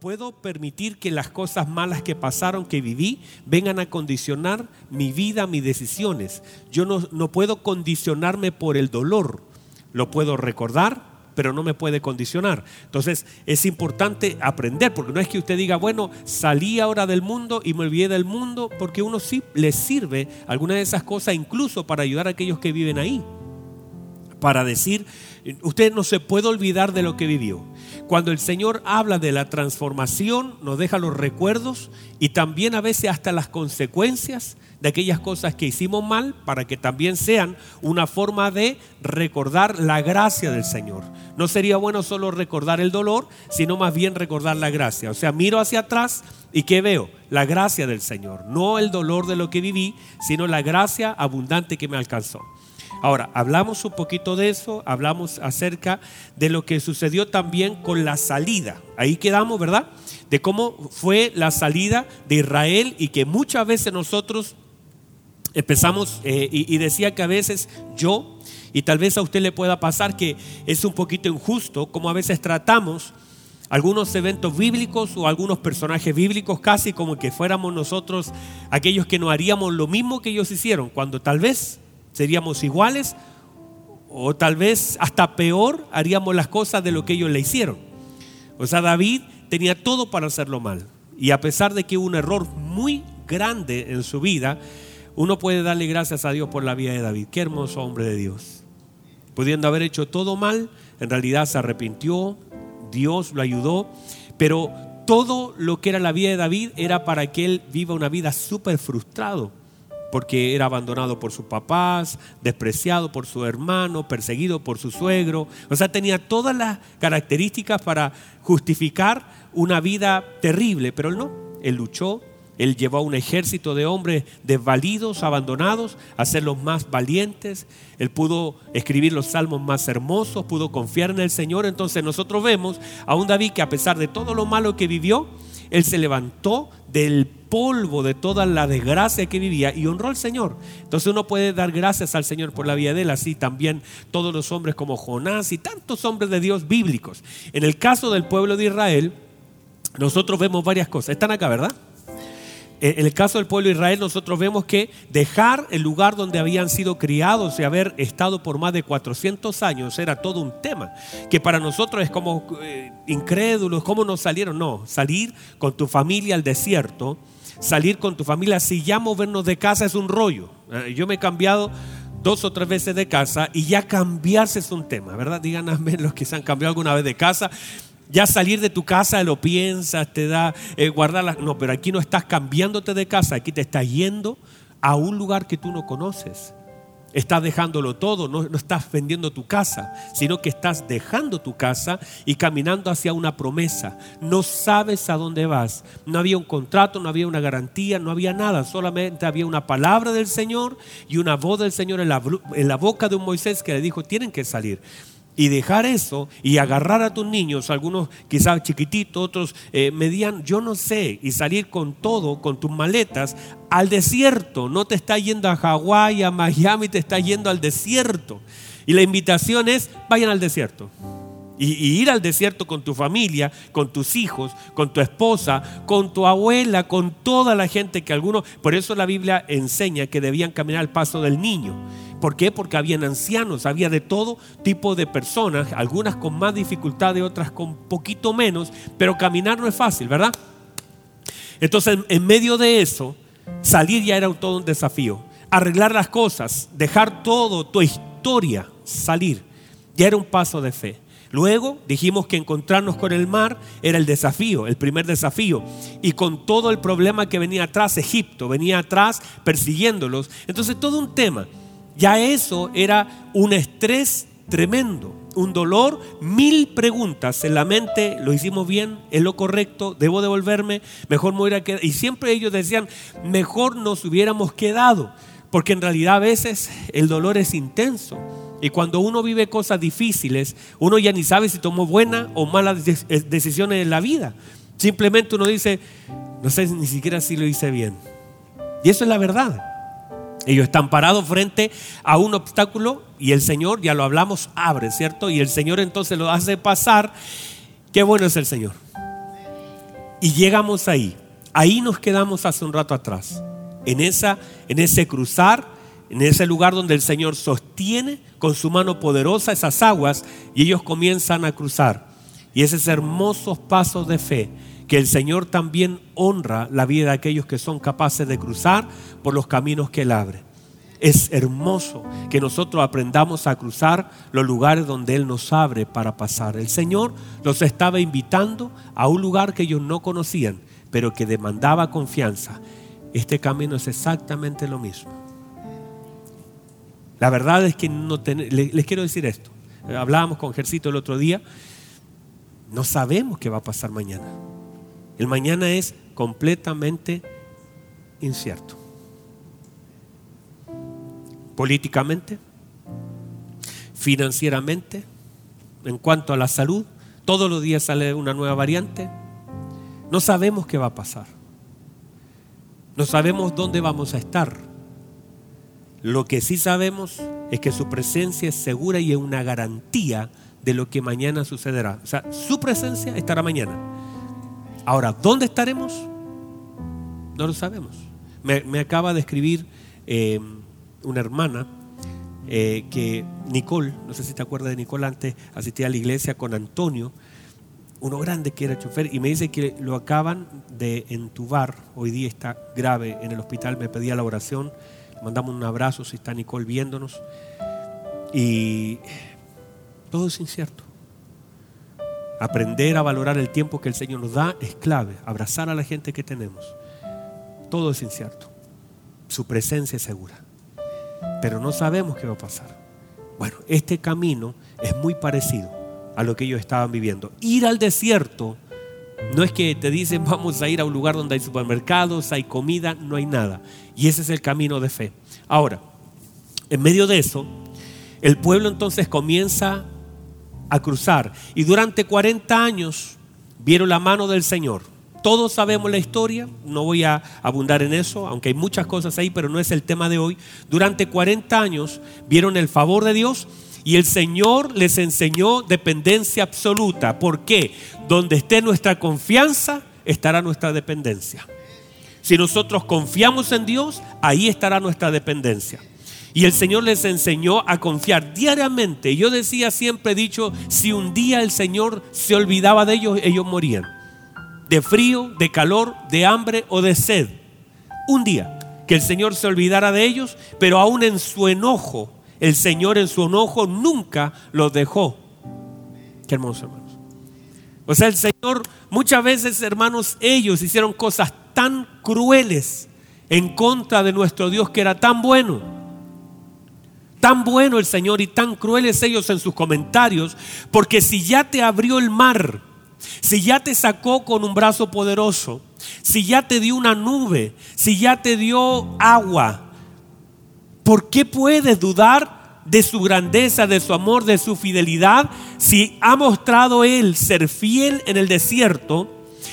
puedo permitir que las cosas malas que pasaron, que viví, vengan a condicionar mi vida, mis decisiones. Yo no, no puedo condicionarme por el dolor. Lo puedo recordar, pero no me puede condicionar. Entonces es importante aprender, porque no es que usted diga, bueno, salí ahora del mundo y me olvidé del mundo, porque uno sí le sirve alguna de esas cosas incluso para ayudar a aquellos que viven ahí. Para decir, usted no se puede olvidar de lo que vivió. Cuando el Señor habla de la transformación, nos deja los recuerdos y también a veces hasta las consecuencias de aquellas cosas que hicimos mal para que también sean una forma de recordar la gracia del Señor. No sería bueno solo recordar el dolor, sino más bien recordar la gracia. O sea, miro hacia atrás y ¿qué veo? La gracia del Señor. No el dolor de lo que viví, sino la gracia abundante que me alcanzó. Ahora, hablamos un poquito de eso, hablamos acerca de lo que sucedió también con la salida. Ahí quedamos, ¿verdad? De cómo fue la salida de Israel y que muchas veces nosotros empezamos eh, y, y decía que a veces yo, y tal vez a usted le pueda pasar que es un poquito injusto, como a veces tratamos algunos eventos bíblicos o algunos personajes bíblicos casi como que fuéramos nosotros aquellos que no haríamos lo mismo que ellos hicieron, cuando tal vez seríamos iguales o tal vez hasta peor haríamos las cosas de lo que ellos le hicieron. O sea, David tenía todo para hacerlo mal. Y a pesar de que hubo un error muy grande en su vida, uno puede darle gracias a Dios por la vida de David. Qué hermoso hombre de Dios. Pudiendo haber hecho todo mal, en realidad se arrepintió, Dios lo ayudó, pero todo lo que era la vida de David era para que él viva una vida súper frustrado porque era abandonado por sus papás, despreciado por su hermano, perseguido por su suegro. O sea, tenía todas las características para justificar una vida terrible, pero él no. Él luchó, él llevó a un ejército de hombres desvalidos, abandonados, a ser los más valientes. Él pudo escribir los salmos más hermosos, pudo confiar en el Señor. Entonces nosotros vemos a un David que a pesar de todo lo malo que vivió, él se levantó del polvo de toda la desgracia que vivía y honró al Señor. Entonces uno puede dar gracias al Señor por la vida de él, así también todos los hombres como Jonás y tantos hombres de Dios bíblicos. En el caso del pueblo de Israel, nosotros vemos varias cosas. Están acá, ¿verdad? En el caso del pueblo de Israel nosotros vemos que dejar el lugar donde habían sido criados y haber estado por más de 400 años era todo un tema, que para nosotros es como eh, incrédulos, ¿cómo nos salieron? No, salir con tu familia al desierto, salir con tu familia, si ya movernos de casa es un rollo. Eh, yo me he cambiado dos o tres veces de casa y ya cambiarse es un tema, ¿verdad? Díganme los que se han cambiado alguna vez de casa. Ya salir de tu casa lo piensas, te da eh, guardar No, pero aquí no estás cambiándote de casa, aquí te estás yendo a un lugar que tú no conoces. Estás dejándolo todo, no, no, estás vendiendo tu casa, sino que estás dejando tu casa y caminando hacia una promesa. No sabes a dónde vas. No había un contrato, no había una garantía, no había nada. Solamente había una palabra del Señor y una voz del Señor en la, en la boca de un Moisés que le dijo, tienen que salir y dejar eso y agarrar a tus niños, algunos quizás chiquititos, otros eh, medianos, yo no sé, y salir con todo, con tus maletas, al desierto. No te está yendo a Hawái, a Miami, te está yendo al desierto. Y la invitación es, vayan al desierto. Y, y, ir al desierto con tu familia, con tus hijos, con tu esposa, con tu abuela, con toda la gente que algunos... Por eso la Biblia enseña que debían caminar al paso del niño. ¿Por qué? Porque habían ancianos, había de todo tipo de personas, algunas con más dificultad y otras con poquito menos, pero caminar no es fácil, ¿verdad? Entonces, en medio de eso, salir ya era todo un desafío. Arreglar las cosas, dejar todo, tu historia, salir, ya era un paso de fe. Luego dijimos que encontrarnos con el mar era el desafío, el primer desafío. Y con todo el problema que venía atrás, Egipto venía atrás persiguiéndolos. Entonces todo un tema. Ya eso era un estrés tremendo, un dolor, mil preguntas en la mente, lo hicimos bien, es lo correcto, debo devolverme, mejor me hubiera quedado. Y siempre ellos decían, mejor nos hubiéramos quedado, porque en realidad a veces el dolor es intenso. Y cuando uno vive cosas difíciles, uno ya ni sabe si tomó buenas o malas decisiones en la vida. Simplemente uno dice, no sé ni siquiera si lo hice bien. Y eso es la verdad. Ellos están parados frente a un obstáculo y el Señor, ya lo hablamos, abre, ¿cierto? Y el Señor entonces lo hace pasar. Qué bueno es el Señor. Y llegamos ahí. Ahí nos quedamos hace un rato atrás. En, esa, en ese cruzar, en ese lugar donde el Señor sostiene con su mano poderosa esas aguas y ellos comienzan a cruzar. Y esos hermosos pasos de fe que el Señor también honra la vida de aquellos que son capaces de cruzar por los caminos que Él abre. Es hermoso que nosotros aprendamos a cruzar los lugares donde Él nos abre para pasar. El Señor los estaba invitando a un lugar que ellos no conocían, pero que demandaba confianza. Este camino es exactamente lo mismo. La verdad es que no les quiero decir esto. Hablábamos con Jercito el otro día. No sabemos qué va a pasar mañana. El mañana es completamente incierto. Políticamente, financieramente, en cuanto a la salud, todos los días sale una nueva variante. No sabemos qué va a pasar. No sabemos dónde vamos a estar. Lo que sí sabemos es que su presencia es segura y es una garantía de lo que mañana sucederá. O sea, su presencia estará mañana. Ahora, ¿dónde estaremos? No lo sabemos. Me, acaba de escribir eh, una hermana eh, que Nicole, no sé si te acuerdas de Nicole, antes asistía a la iglesia con Antonio, uno grande que era chofer, y me dice que lo acaban de entubar, hoy día está grave en el hospital, me pedía la oración, mandamos un abrazo si está Nicole viéndonos, y todo es incierto. Aprender a valorar el tiempo que el Señor nos da es clave. Abrazar a la gente que tenemos. Todo es incierto. Su presencia es segura. Pero no sabemos qué va a pasar. Bueno, este camino es muy parecido a lo que ellos estaban viviendo. Ir al desierto no es que te dicen vamos a ir a un lugar donde hay supermercados, hay comida, no hay nada. Y ese es el camino de fe. Ahora, en medio de eso, el pueblo entonces comienza a cruzar. Y durante 40 años vieron la mano del Señor. Todos sabemos la historia, no voy a abundar en eso, aunque hay muchas cosas ahí, pero no es el tema de hoy. Durante 40 años vieron el favor de Dios y el Señor les enseñó dependencia absoluta. ¿Por qué? Donde esté nuestra confianza, estará nuestra dependencia. Si nosotros confiamos en Dios, ahí estará nuestra dependencia. Y el Señor les enseñó a confiar diariamente. Yo decía, siempre he dicho, si un día el Señor se olvidaba de ellos, ellos morían. De frío, de calor, de hambre o de sed. Un día que el Señor se olvidara de ellos, pero aún en su enojo, el Señor en su enojo nunca los dejó. Qué hermoso, hermanos. O sea, el Señor, muchas veces, hermanos, ellos hicieron cosas tan crueles en contra de nuestro Dios que era tan bueno Tan bueno el Señor y tan crueles ellos en sus comentarios, porque si ya te abrió el mar, si ya te sacó con un brazo poderoso, si ya te dio una nube, si ya te dio agua, ¿por qué puedes dudar de su grandeza, de su amor, de su fidelidad? Si ha mostrado Él ser fiel en el desierto,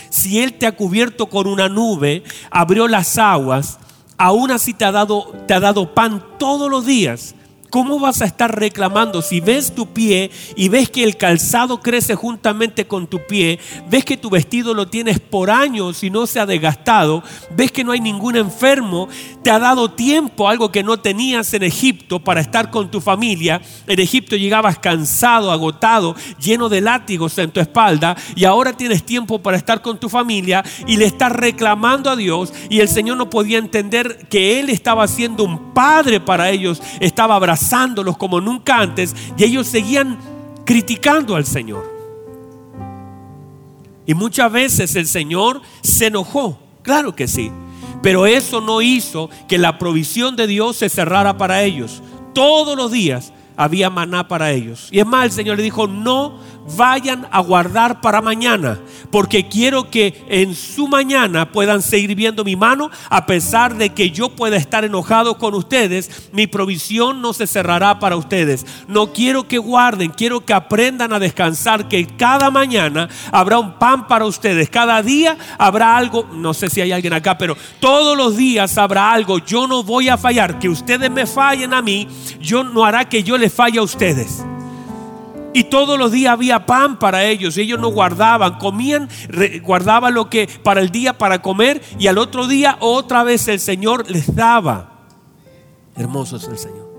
si Él te ha cubierto con una nube, abrió las aguas, aún así te ha dado, te ha dado pan todos los días ¿Cómo vas a estar reclamando si ves tu pie y ves que el calzado crece juntamente con tu pie? Ves que tu vestido lo tienes por años y no se ha desgastado. Ves que no hay ningún enfermo. Te ha dado tiempo, algo que no tenías en Egipto, para estar con tu familia. En Egipto llegabas cansado, agotado, lleno de látigos en tu espalda. Y ahora tienes tiempo para estar con tu familia y le estás reclamando a Dios. Y el Señor no podía entender que Él estaba siendo un padre para ellos. Estaba abrazando como nunca antes y ellos seguían criticando al Señor. Y muchas veces el Señor se enojó, claro que sí, pero eso no hizo que la provisión de Dios se cerrara para ellos. Todos los días había maná para ellos. Y es más, el Señor le dijo, no vayan a guardar para mañana, porque quiero que en su mañana puedan seguir viendo mi mano, a pesar de que yo pueda estar enojado con ustedes, mi provisión no se cerrará para ustedes. No quiero que guarden, quiero que aprendan a descansar, que cada mañana habrá un pan para ustedes, cada día habrá algo, no sé si hay alguien acá, pero todos los días habrá algo, yo no voy a fallar, que ustedes me fallen a mí, yo no hará que yo les falle a ustedes. Y todos los días había pan para ellos. Ellos no guardaban, comían, guardaban lo que para el día para comer y al otro día otra vez el Señor les daba. Hermoso es el Señor.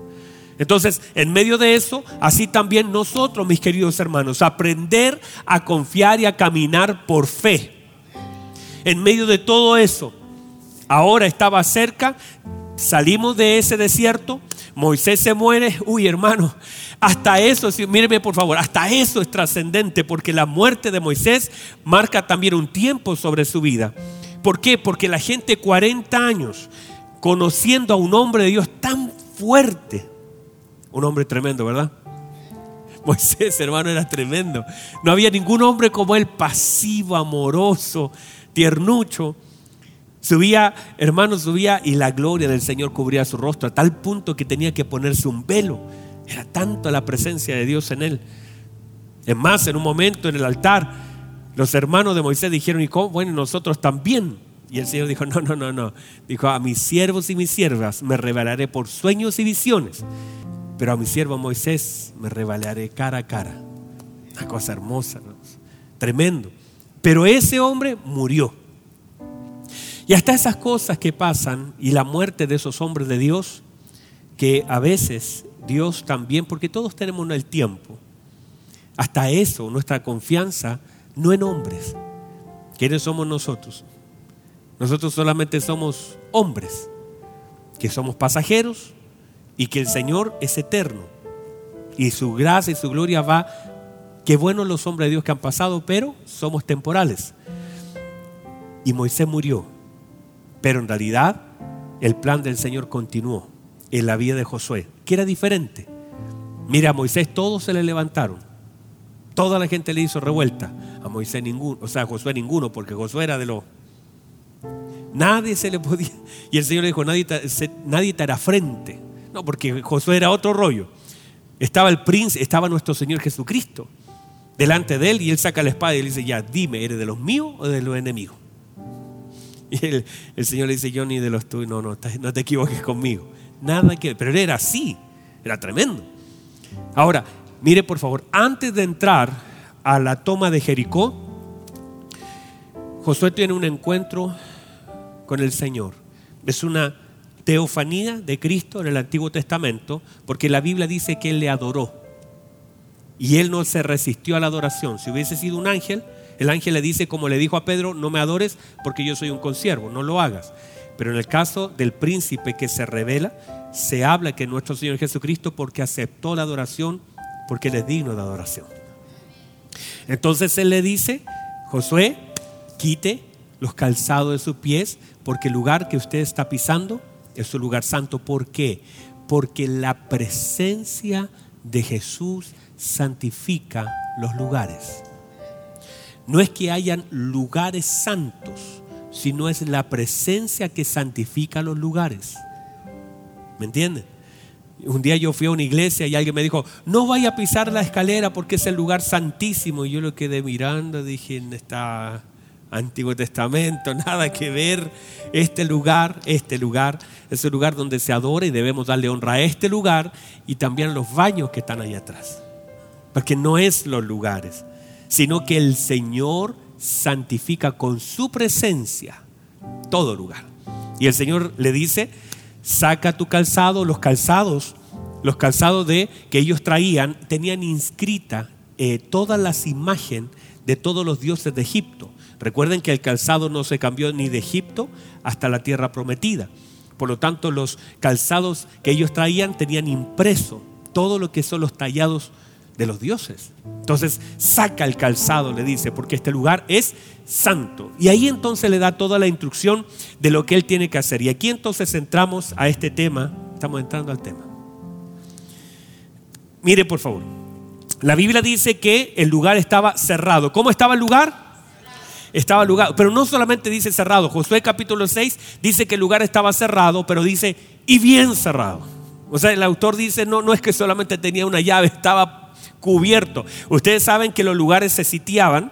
Entonces, en medio de eso, así también nosotros, mis queridos hermanos, aprender a confiar y a caminar por fe. En medio de todo eso, ahora estaba cerca, salimos de ese desierto, Moisés se muere, uy hermano, hasta eso, míreme por favor, hasta eso es trascendente porque la muerte de Moisés marca también un tiempo sobre su vida. ¿Por qué? Porque la gente 40 años conociendo a un hombre de Dios tan fuerte, un hombre tremendo, ¿verdad? Moisés, hermano, era tremendo. No había ningún hombre como él, pasivo, amoroso, tiernucho. Subía, hermano, subía y la gloria del Señor cubría su rostro a tal punto que tenía que ponerse un velo. Era tanto la presencia de Dios en él. Es más, en un momento en el altar, los hermanos de Moisés dijeron, ¿y cómo? Bueno, nosotros también. Y el Señor dijo, no, no, no, no. Dijo, a mis siervos y mis siervas me revelaré por sueños y visiones. Pero a mi siervo Moisés me revelaré cara a cara. Una cosa hermosa, tremendo. Pero ese hombre murió. Y hasta esas cosas que pasan y la muerte de esos hombres de Dios, que a veces Dios también, porque todos tenemos el tiempo, hasta eso, nuestra confianza, no en hombres. ¿Quiénes somos nosotros? Nosotros solamente somos hombres, que somos pasajeros y que el Señor es eterno. Y su gracia y su gloria va, qué buenos los hombres de Dios que han pasado, pero somos temporales. Y Moisés murió, pero en realidad el plan del Señor continuó en la vida de Josué, que era diferente. Mira, a Moisés todos se le levantaron. Toda la gente le hizo revuelta. A Moisés ninguno, o sea, a Josué ninguno, porque Josué era de los... Nadie se le podía... Y el Señor le dijo, nadie te, nadie te hará frente. No, porque Josué era otro rollo. Estaba el príncipe, estaba nuestro Señor Jesucristo delante de él y él saca la espada y le dice, ya, dime, ¿eres de los míos o de los enemigos? Y el, Señor le dice, yo ni de los tuyos, no, no, no te equivoques conmigo. Nada que Pero él era así, era tremendo. Ahora, mire por favor, antes de entrar a la toma de Jericó, Josué tiene un encuentro con el Señor. Es una teofanía de Cristo en el Antiguo Testamento, porque la Biblia dice que él le adoró. Y él no se resistió a la adoración. Si hubiese sido un ángel, el ángel le dice, como le dijo a Pedro, no me adores porque yo soy un consiervo, no lo hagas. Pero en el caso del príncipe que se revela, se habla que nuestro Señor Jesucristo porque aceptó la adoración, porque él es digno de adoración. Entonces él le dice, Josué, quite los calzados de sus pies, porque el lugar que usted está pisando es un lugar santo. ¿Por qué? Porque la presencia de Jesús santifica los lugares. No es que hayan lugares santos, sino es la presencia que santifica los lugares. ¿Me entienden? Un día yo fui a una iglesia y alguien me dijo, no vaya a pisar la escalera porque es el lugar santísimo. Y yo lo quedé mirando, dije, en está Antiguo Testamento, nada que ver. Este lugar, este lugar, es el lugar donde se adora y debemos darle honra a este lugar y también los baños que están ahí atrás. Porque no es los lugares, sino que el Señor santifica con su presencia todo lugar. Y el Señor le dice, saca tu calzado, los calzados, los calzados de que ellos traían tenían inscrita eh, todas las imágenes de todos los dioses de Egipto. Recuerden que el calzado no se cambió ni de Egipto hasta la tierra prometida. Por lo tanto, los calzados que ellos traían tenían impreso todo lo que son los tallados de los dioses. Entonces saca el calzado, le dice, porque este lugar es santo. Y ahí entonces le da toda la instrucción de lo que él tiene que hacer. Y aquí entonces entramos a este tema, estamos entrando al tema. Mire por favor, la Biblia dice que el lugar estaba cerrado. ¿Cómo estaba el lugar? Estaba el lugar, pero no solamente dice cerrado. Josué capítulo 6 dice que el lugar estaba cerrado, pero dice y bien cerrado. O sea, el autor dice, no, no es que solamente tenía una llave, estaba Ustedes saben que los lugares se sitiaban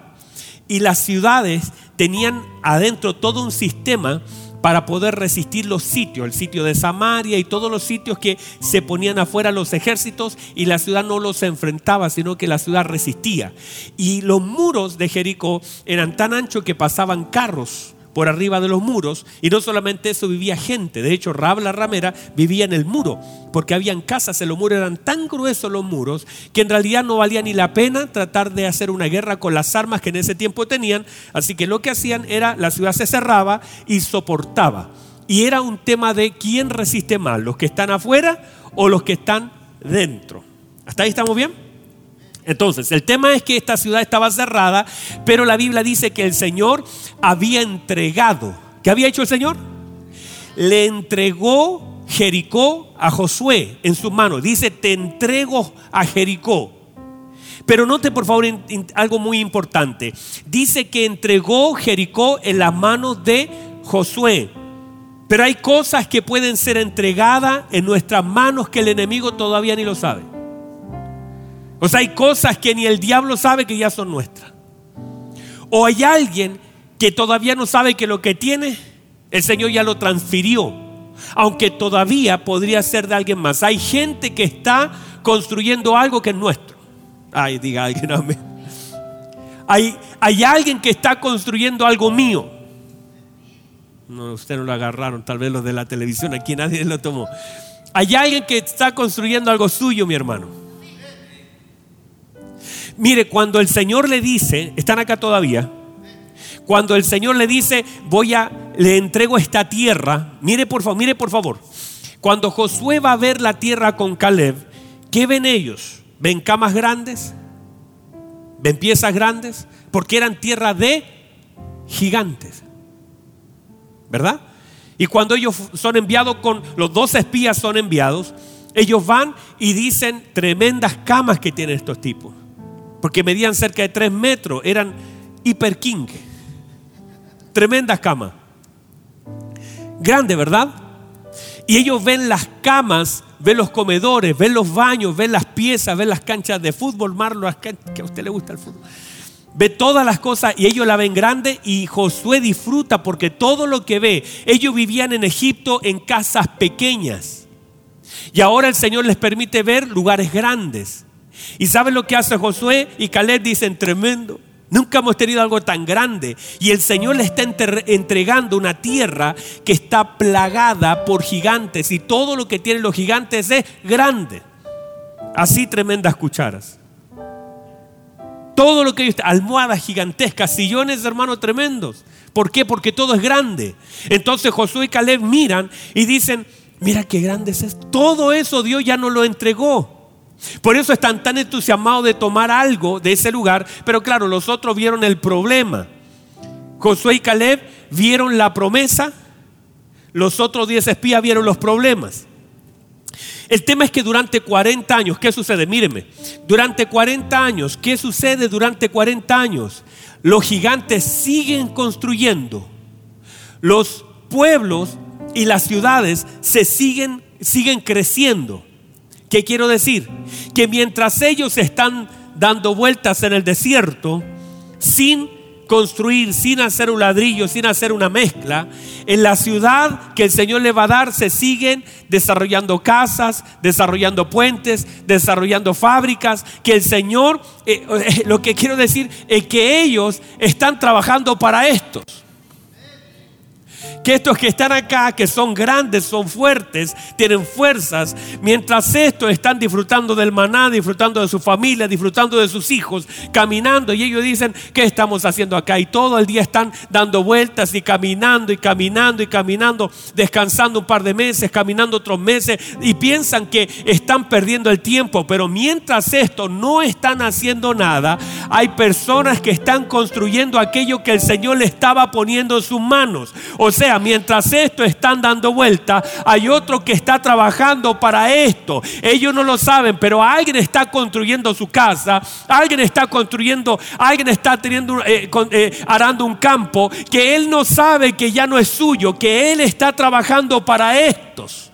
y las ciudades tenían adentro todo un sistema para poder resistir los sitios, el sitio de Samaria y todos los sitios que se ponían afuera los ejércitos y la ciudad no los enfrentaba, sino que la ciudad resistía. Y los muros de Jericó eran tan anchos que pasaban carros por arriba de los muros. Y no solamente eso, vivía gente. De hecho, Rab la ramera vivía en el muro, porque habían casas en los muros, eran tan gruesos los muros, que en realidad no valía ni la pena tratar de hacer una guerra con las armas que en ese tiempo tenían. Así que lo que hacían era, la ciudad se cerraba y soportaba. Y era un tema de quién resiste más, los que están afuera o los que están dentro. ¿Hasta ahí estamos bien? Entonces, el tema es que esta ciudad estaba cerrada, pero la Biblia dice que el Señor había entregado. ¿Qué había hecho el Señor? Le entregó Jericó a Josué en sus manos. Dice, te entrego a Jericó. Pero note por favor algo muy importante. Dice que entregó Jericó en las manos de Josué. Pero hay cosas que pueden ser entregadas en nuestras manos que el enemigo todavía ni lo sabe. O sea, hay cosas que ni el diablo sabe que ya son nuestras. O hay alguien que todavía no sabe que lo que tiene, el Señor ya lo transfirió. Aunque todavía podría ser de alguien más. Hay gente que está construyendo algo que es nuestro. Ay, diga alguien amén. Hay, hay alguien que está construyendo algo mío. No, usted no lo agarraron, tal vez los de la televisión, aquí nadie lo tomó. Hay alguien que está construyendo algo suyo, mi hermano. Mire, cuando el Señor le dice, están acá todavía, cuando el Señor le dice, voy a, le entrego esta tierra, mire por favor, mire por favor, cuando Josué va a ver la tierra con Caleb, ¿qué ven ellos? ¿Ven camas grandes? ¿Ven piezas grandes? Porque eran tierra de gigantes. ¿Verdad? Y cuando ellos son enviados con, los dos espías son enviados, ellos van y dicen tremendas camas que tienen estos tipos porque medían cerca de 3 metros, eran hiper king. Tremendas camas. Grande, ¿verdad? Y ellos ven las camas, ven los comedores, ven los baños, ven las piezas, ven las canchas de fútbol, Marlo, que a usted le gusta el fútbol. Ve todas las cosas y ellos la ven grande y Josué disfruta porque todo lo que ve, ellos vivían en Egipto en casas pequeñas. Y ahora el Señor les permite ver lugares grandes. ¿Y saben lo que hace Josué? Y Caleb dicen, tremendo. Nunca hemos tenido algo tan grande. Y el Señor le está entregando una tierra que está plagada por gigantes. Y todo lo que tienen los gigantes es grande. Así tremendas cucharas. Todo lo que hay, almohadas gigantescas, sillones, hermanos, tremendos. ¿Por qué? Porque todo es grande. Entonces Josué y Caleb miran y dicen, mira qué grande es esto. Todo eso Dios ya nos lo entregó. Por eso están tan entusiasmados de tomar algo de ese lugar, pero claro, los otros vieron el problema. Josué y Caleb vieron la promesa, los otros 10 espías vieron los problemas. El tema es que durante 40 años, ¿qué sucede? Míreme, durante 40 años, ¿qué sucede durante 40 años? Los gigantes siguen construyendo, los pueblos y las ciudades se siguen, siguen creciendo. ¿Qué quiero decir? Que mientras ellos están dando vueltas en el desierto, sin construir, sin hacer un ladrillo, sin hacer una mezcla, en la ciudad que el Señor le va a dar se siguen desarrollando casas, desarrollando puentes, desarrollando fábricas, que el Señor, eh, eh, lo que quiero decir es que ellos están trabajando para estos que estos que están acá, que son grandes, son fuertes, tienen fuerzas, mientras estos están disfrutando del maná, disfrutando de su familia, disfrutando de sus hijos, caminando, y ellos dicen, ¿qué estamos haciendo acá? Y todo el día están dando vueltas y caminando y caminando y caminando, descansando un par de meses, caminando otros meses, y piensan que están perdiendo el tiempo, pero mientras estos no están haciendo nada, hay personas que están construyendo aquello que el Señor le estaba poniendo en sus manos. O sea, mientras esto están dando vuelta, hay otro que está trabajando para esto. Ellos no lo saben, pero alguien está construyendo su casa, alguien está construyendo, alguien está teniendo, eh, eh, arando un campo que él no sabe que ya no es suyo, que él está trabajando para estos.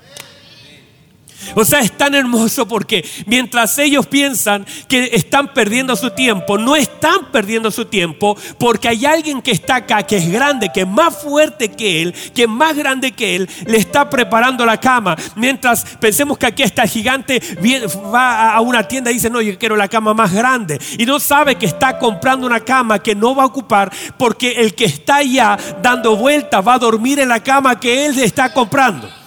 O sea, es tan hermoso porque mientras ellos piensan que están perdiendo su tiempo, no están perdiendo su tiempo porque hay alguien que está acá, que es grande, que es más fuerte que él, que es más grande que él, le está preparando la cama. Mientras pensemos que aquí está gigante, va a una tienda y dice, no, yo quiero la cama más grande. Y no sabe que está comprando una cama que no va a ocupar porque el que está allá dando vueltas va a dormir en la cama que él está comprando.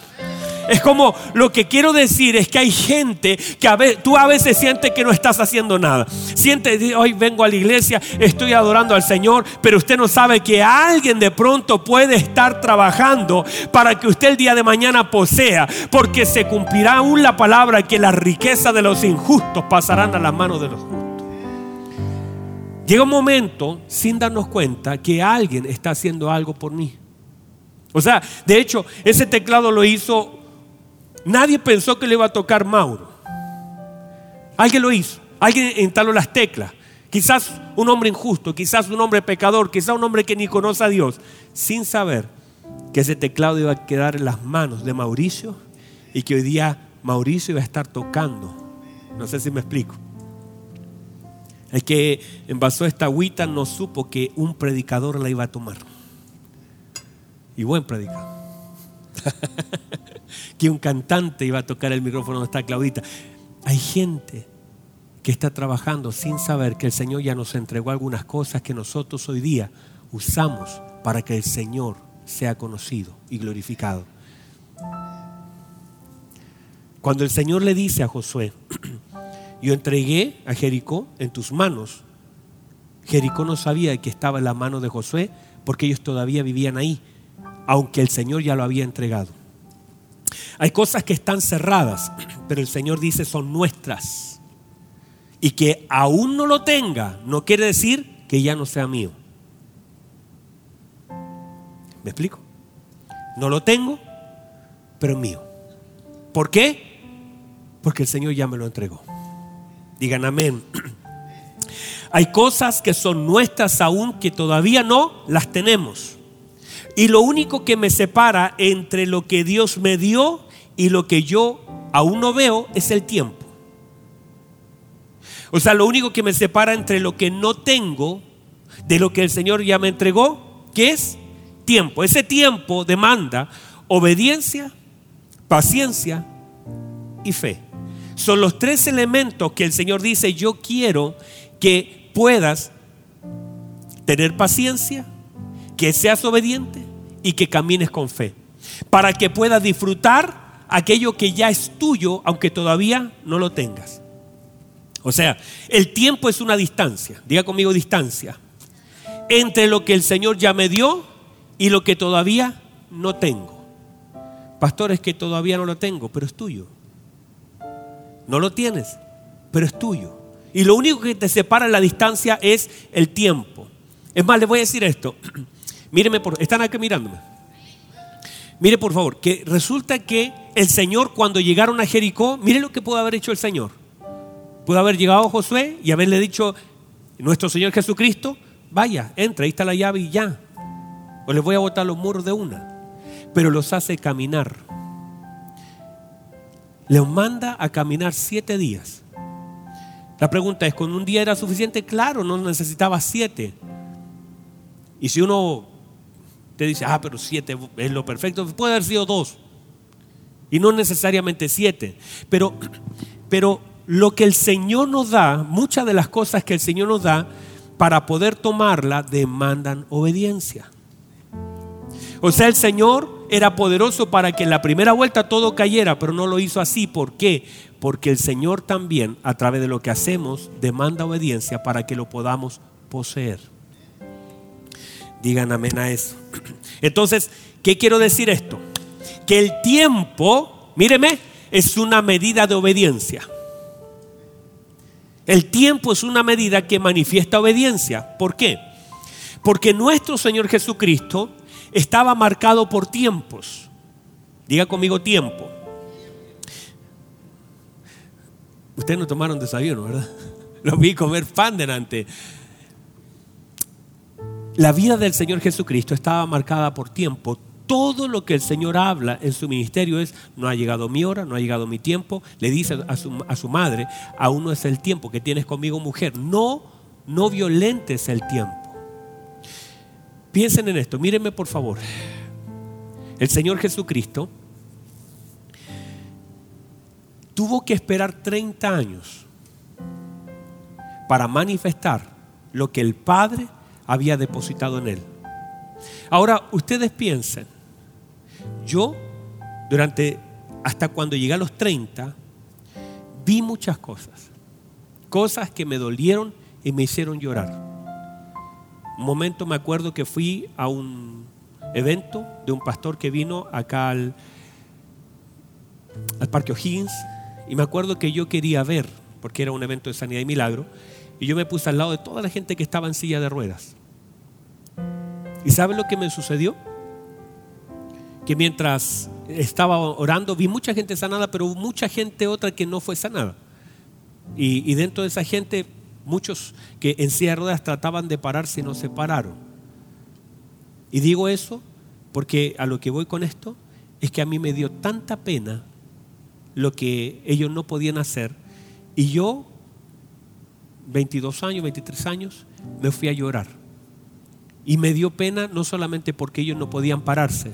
Es como lo que quiero decir es que hay gente que a veces, tú a veces sientes que no estás haciendo nada. Sientes, hoy vengo a la iglesia, estoy adorando al Señor, pero usted no sabe que alguien de pronto puede estar trabajando para que usted el día de mañana posea, porque se cumplirá aún la palabra que la riqueza de los injustos pasarán a las manos de los justos. Llega un momento, sin darnos cuenta, que alguien está haciendo algo por mí. O sea, de hecho, ese teclado lo hizo Nadie pensó que le iba a tocar Mauro. Alguien lo hizo. Alguien instaló las teclas. Quizás un hombre injusto, quizás un hombre pecador, quizás un hombre que ni conoce a Dios, sin saber que ese teclado iba a quedar en las manos de Mauricio y que hoy día Mauricio iba a estar tocando. No sé si me explico. El que envasó esta agüita no supo que un predicador la iba a tomar. Y buen predicador. que un cantante iba a tocar el micrófono donde está Claudita. Hay gente que está trabajando sin saber que el Señor ya nos entregó algunas cosas que nosotros hoy día usamos para que el Señor sea conocido y glorificado. Cuando el Señor le dice a Josué, yo entregué a Jericó en tus manos, Jericó no sabía que estaba en la mano de Josué porque ellos todavía vivían ahí, aunque el Señor ya lo había entregado. Hay cosas que están cerradas, pero el Señor dice son nuestras. Y que aún no lo tenga, no quiere decir que ya no sea mío. ¿Me explico? No lo tengo, pero es mío. ¿Por qué? Porque el Señor ya me lo entregó. Digan amén. Hay cosas que son nuestras aún que todavía no las tenemos. Y lo único que me separa entre lo que Dios me dio y lo que yo aún no veo es el tiempo. O sea, lo único que me separa entre lo que no tengo de lo que el Señor ya me entregó, que es tiempo. Ese tiempo demanda obediencia, paciencia y fe. Son los tres elementos que el Señor dice, yo quiero que puedas tener paciencia, que seas obediente y que camines con fe. Para que puedas disfrutar aquello que ya es tuyo, aunque todavía no lo tengas. O sea, el tiempo es una distancia, diga conmigo distancia, entre lo que el Señor ya me dio y lo que todavía no tengo. Pastor, es que todavía no lo tengo, pero es tuyo. No lo tienes, pero es tuyo. Y lo único que te separa en la distancia es el tiempo. Es más, les voy a decir esto. Míreme, por, están aquí mirándome. Mire por favor, que resulta que el Señor cuando llegaron a Jericó, mire lo que pudo haber hecho el Señor. Pudo haber llegado Josué y haberle dicho, nuestro Señor Jesucristo, vaya, entra, ahí está la llave y ya. O les voy a botar los muros de una. Pero los hace caminar. Les manda a caminar siete días. La pregunta es, ¿con un día era suficiente? Claro, no necesitaba siete. Y si uno te dice, ah, pero siete es lo perfecto. Puede haber sido dos. Y no necesariamente siete. Pero, pero lo que el Señor nos da, muchas de las cosas que el Señor nos da, para poder tomarla, demandan obediencia. O sea, el Señor era poderoso para que en la primera vuelta todo cayera, pero no lo hizo así. ¿Por qué? Porque el Señor también, a través de lo que hacemos, demanda obediencia para que lo podamos poseer. Digan amén a eso. Entonces, ¿qué quiero decir esto? Que el tiempo, míreme, es una medida de obediencia. El tiempo es una medida que manifiesta obediencia. ¿Por qué? Porque nuestro Señor Jesucristo estaba marcado por tiempos. Diga conmigo tiempo. Ustedes no tomaron desayuno, ¿verdad? Lo vi comer pan delante. La vida del Señor Jesucristo estaba marcada por tiempo. Todo lo que el Señor habla en su ministerio es, no ha llegado mi hora, no ha llegado mi tiempo. Le dice a su, a su madre, aún no es el tiempo que tienes conmigo mujer. No, no violentes el tiempo. Piensen en esto, mírenme por favor. El Señor Jesucristo tuvo que esperar 30 años para manifestar lo que el Padre había depositado en él. Ahora, ustedes piensen, yo durante, hasta cuando llegué a los 30, vi muchas cosas, cosas que me dolieron y me hicieron llorar. Un momento me acuerdo que fui a un evento de un pastor que vino acá al, al Parque O'Higgins y me acuerdo que yo quería ver, porque era un evento de sanidad y milagro, y yo me puse al lado de toda la gente que estaba en silla de ruedas. ¿Y saben lo que me sucedió? Que mientras estaba orando vi mucha gente sanada, pero mucha gente otra que no fue sanada. Y, y dentro de esa gente, muchos que en silla de ruedas trataban de pararse y no se pararon. Y digo eso porque a lo que voy con esto es que a mí me dio tanta pena lo que ellos no podían hacer. Y yo, 22 años, 23 años, me fui a llorar. Y me dio pena no solamente porque ellos no podían pararse,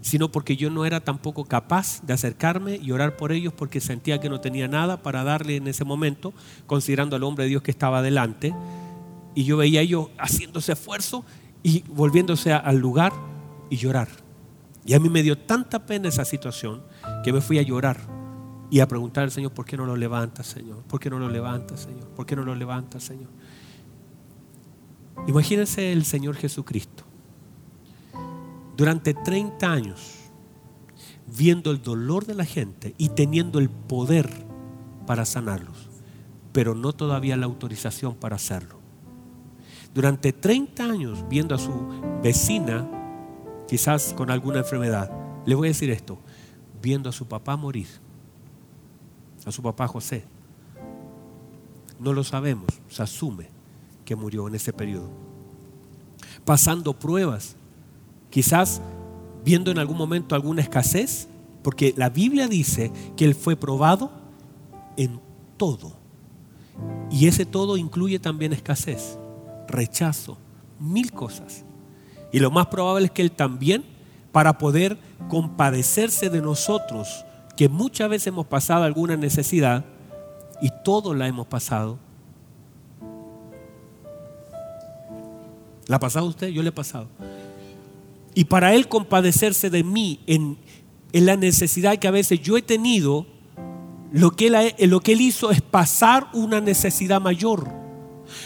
sino porque yo no era tampoco capaz de acercarme y orar por ellos porque sentía que no tenía nada para darle en ese momento, considerando al hombre de Dios que estaba delante. Y yo veía a ellos haciéndose esfuerzo y volviéndose al lugar y llorar. Y a mí me dio tanta pena esa situación que me fui a llorar y a preguntar al Señor, ¿por qué no lo levanta, Señor? ¿Por qué no lo levanta, Señor? ¿Por qué no lo levanta, Señor? Imagínense el Señor Jesucristo. Durante 30 años, viendo el dolor de la gente y teniendo el poder para sanarlos, pero no todavía la autorización para hacerlo. Durante 30 años, viendo a su vecina, quizás con alguna enfermedad, le voy a decir esto, viendo a su papá morir a su papá José. No lo sabemos, se asume que murió en ese periodo. Pasando pruebas, quizás viendo en algún momento alguna escasez, porque la Biblia dice que él fue probado en todo. Y ese todo incluye también escasez, rechazo, mil cosas. Y lo más probable es que él también, para poder compadecerse de nosotros, que muchas veces hemos pasado alguna necesidad y todos la hemos pasado. ¿La ha pasado usted? Yo le he pasado. Y para Él compadecerse de mí en, en la necesidad que a veces yo he tenido, lo que, él, lo que Él hizo es pasar una necesidad mayor.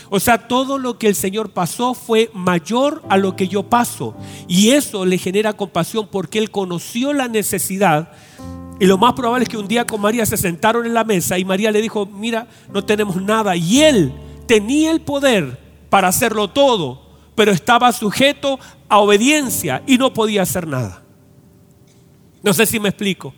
O sea, todo lo que el Señor pasó fue mayor a lo que yo paso. Y eso le genera compasión porque Él conoció la necesidad y lo más probable es que un día con María se sentaron en la mesa y María le dijo, mira, no tenemos nada. Y él tenía el poder para hacerlo todo, pero estaba sujeto a obediencia y no podía hacer nada. No sé si me explico.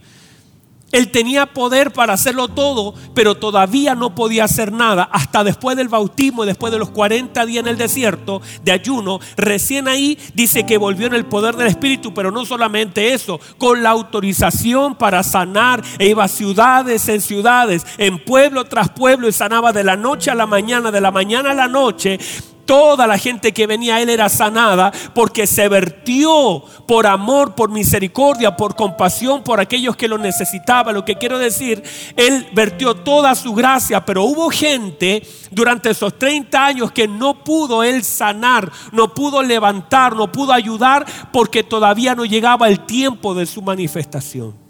Él tenía poder para hacerlo todo, pero todavía no podía hacer nada. Hasta después del bautismo, después de los 40 días en el desierto de ayuno, recién ahí dice que volvió en el poder del Espíritu, pero no solamente eso, con la autorización para sanar, e iba ciudades en ciudades, en pueblo tras pueblo y sanaba de la noche a la mañana, de la mañana a la noche Toda la gente que venía a él era sanada porque se vertió por amor, por misericordia, por compasión por aquellos que lo necesitaban. Lo que quiero decir, él vertió toda su gracia, pero hubo gente durante esos 30 años que no pudo él sanar, no pudo levantar, no pudo ayudar porque todavía no llegaba el tiempo de su manifestación.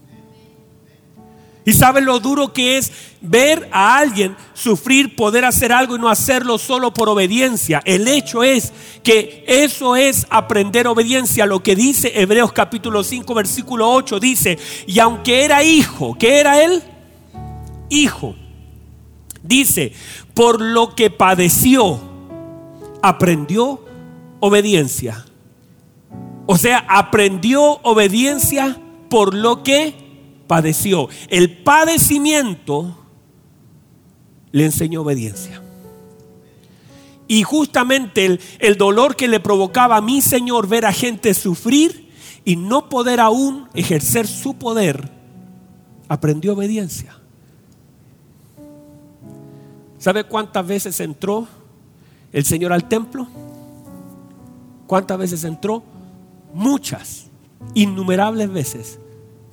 Y saben lo duro que es ver a alguien sufrir, poder hacer algo y no hacerlo solo por obediencia. El hecho es que eso es aprender obediencia. Lo que dice Hebreos capítulo 5 versículo 8 dice, y aunque era hijo, ¿qué era él? Hijo. Dice, por lo que padeció, aprendió obediencia. O sea, aprendió obediencia por lo que padeció. El padecimiento le enseñó obediencia. Y justamente el, el, dolor que le provocaba a mi Señor ver a gente sufrir y no poder aún ejercer su poder, aprendió obediencia. ¿Sabe cuántas veces entró el Señor al templo? ¿Cuántas veces entró? Muchas, innumerables veces.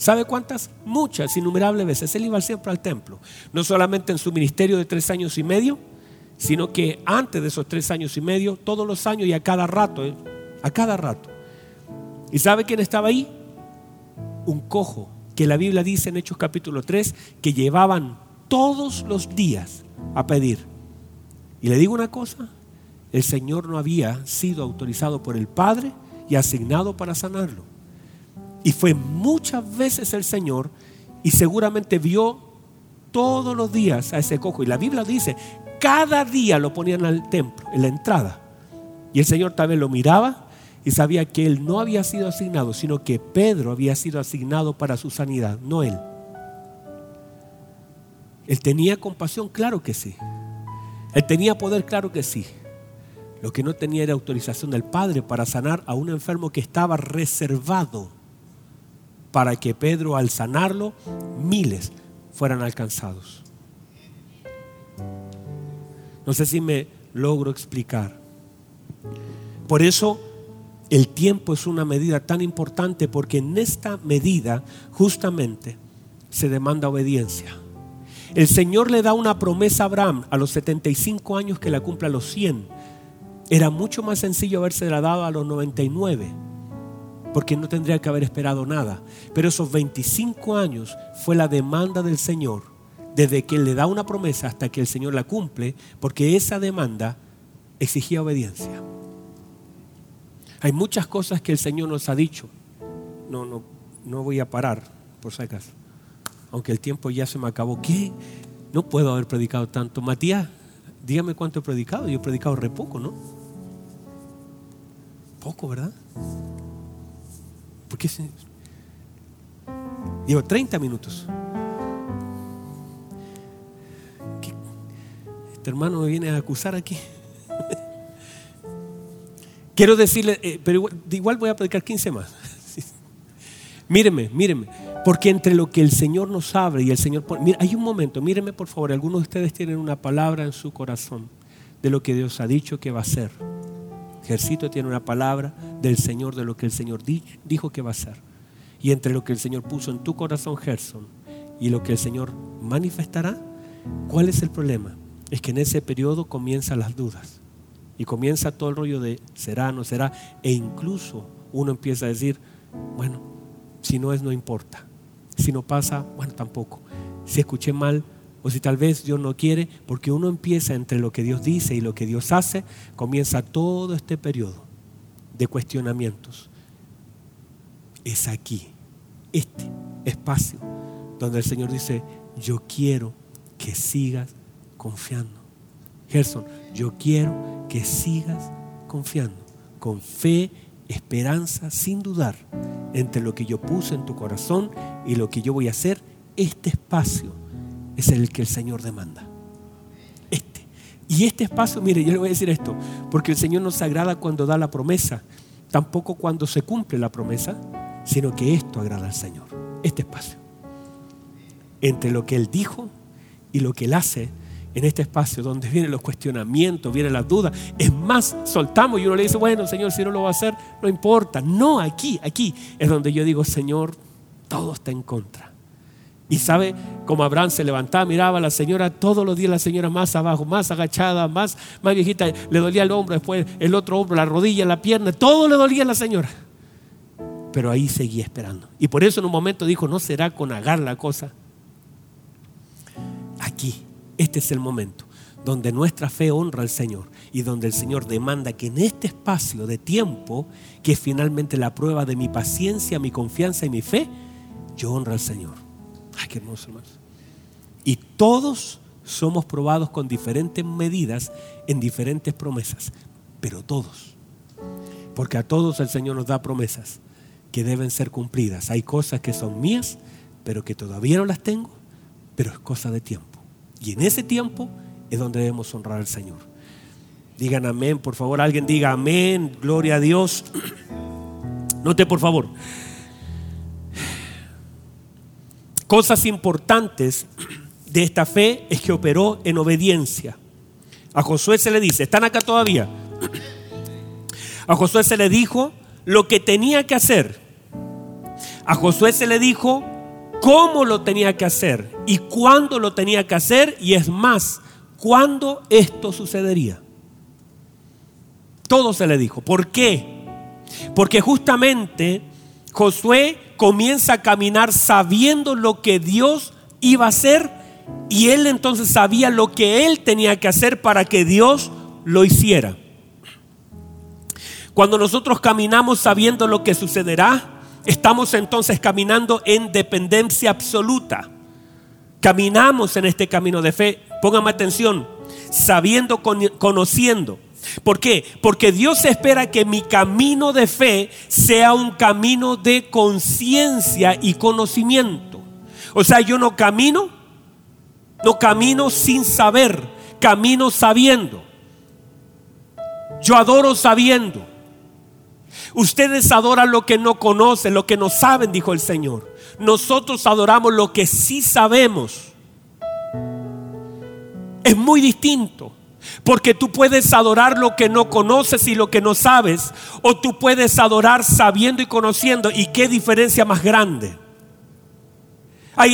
¿Sabe cuántas? Muchas, innumerables veces. Él iba siempre al templo. No solamente en su ministerio de tres años y medio, sino que antes de esos tres años y medio, todos los años y a cada rato, ¿eh? a cada rato. ¿Y sabe quién estaba ahí? Un cojo, que la Biblia dice en Hechos capítulo 3, que llevaban todos los días a pedir. Y le digo una cosa, el Señor no había sido autorizado por el Padre y asignado para sanarlo. Y fue muchas veces el Señor y seguramente vio todos los días a ese cojo. Y la Biblia dice, cada día lo ponían al templo, en la entrada. Y el Señor también lo miraba y sabía que él no había sido asignado, sino que Pedro había sido asignado para su sanidad, no él. Él tenía compasión, claro que sí. Él tenía poder, claro que sí. Lo que no tenía era autorización del Padre para sanar a un enfermo que estaba reservado para que Pedro al sanarlo, miles fueran alcanzados. No sé si me logro explicar. Por eso el tiempo es una medida tan importante porque en esta medida justamente se demanda obediencia. El Señor le da una promesa a Abraham a los 75 años que la cumpla a los 100. Era mucho más sencillo haberse dado a los 99 porque no tendría que haber esperado nada. Pero esos 25 años fue la demanda del Señor, desde que Él le da una promesa hasta que el Señor la cumple, porque esa demanda exigía obediencia. Hay muchas cosas que el Señor nos ha dicho. No, no, no voy a parar, por si acaso. Aunque el tiempo ya se me acabó. ¿Qué? No puedo haber predicado tanto. Matías, dígame cuánto he predicado. Yo he predicado re poco, ¿no? Poco, ¿verdad? ¿Por qué se... Llevo 30 minutos. Este hermano me viene a acusar aquí. Quiero decirle, eh, pero igual, voy a predicar 15 más. míreme, míreme. Porque entre lo que el Señor nos abre y el Señor Mira, hay un momento, míreme por favor, algunos de ustedes tienen una palabra en su corazón de lo que Dios ha dicho que va a hacer. Ejercito tiene una palabra del Señor de lo que el Señor dijo que va a hacer. Y entre lo que el Señor puso en tu corazón, Gerson, y lo que el Señor manifestará, ¿cuál es el problema? Es que en ese periodo comienzan las dudas. Y comienza todo el rollo de será, no será. E incluso uno empieza a decir, bueno, si no es, no importa. Si no pasa, bueno, tampoco. Si escuché mal, o si tal vez Dios no quiere, porque uno empieza entre lo que Dios dice y lo que Dios hace, comienza todo este periodo de cuestionamientos. Es aquí, este espacio, donde el Señor dice, yo quiero que sigas confiando. Gerson, yo quiero que sigas confiando, con fe, esperanza, sin dudar, entre lo que yo puse en tu corazón y lo que yo voy a hacer, este espacio es el que el Señor demanda. Este. Y este espacio, mire, yo le voy a decir esto, porque el Señor no se agrada cuando da la promesa, tampoco cuando se cumple la promesa, sino que esto agrada al Señor, este espacio. Entre lo que Él dijo y lo que Él hace, en este espacio donde vienen los cuestionamientos, vienen las dudas. Es más, soltamos y uno le dice, bueno, Señor, si no lo va a hacer, no importa. No, aquí, aquí es donde yo digo, Señor, todo está en contra. Y sabe, como Abraham se levantaba, miraba a la señora, todos los días la señora más abajo, más agachada, más, más viejita, le dolía el hombro, después el otro hombro, la rodilla, la pierna, todo le dolía a la señora. Pero ahí seguía esperando. Y por eso en un momento dijo, no será con Agar la cosa. Aquí, este es el momento donde nuestra fe honra al Señor y donde el Señor demanda que en este espacio de tiempo, que es finalmente la prueba de mi paciencia, mi confianza y mi fe, yo honro al Señor. Ay, qué hermoso, hermanos. Y todos somos probados con diferentes medidas en diferentes promesas, pero todos. Porque a todos el Señor nos da promesas que deben ser cumplidas. Hay cosas que son mías, pero que todavía no las tengo, pero es cosa de tiempo. Y en ese tiempo es donde debemos honrar al Señor. Digan amén, por favor, alguien diga amén, gloria a Dios. Note por favor. Cosas importantes de esta fe es que operó en obediencia. A Josué se le dice, ¿están acá todavía? A Josué se le dijo lo que tenía que hacer. A Josué se le dijo cómo lo tenía que hacer y cuándo lo tenía que hacer y es más, cuándo esto sucedería. Todo se le dijo. ¿Por qué? Porque justamente Josué comienza a caminar sabiendo lo que Dios iba a hacer y él entonces sabía lo que él tenía que hacer para que Dios lo hiciera. Cuando nosotros caminamos sabiendo lo que sucederá, estamos entonces caminando en dependencia absoluta. Caminamos en este camino de fe, póngame atención, sabiendo, conociendo. ¿Por qué? Porque Dios espera que mi camino de fe sea un camino de conciencia y conocimiento. O sea, yo no camino, no camino sin saber, camino sabiendo. Yo adoro sabiendo. Ustedes adoran lo que no conocen, lo que no saben, dijo el Señor. Nosotros adoramos lo que sí sabemos. Es muy distinto. Porque tú puedes adorar lo que no conoces y lo que no sabes. O tú puedes adorar sabiendo y conociendo. ¿Y qué diferencia más grande?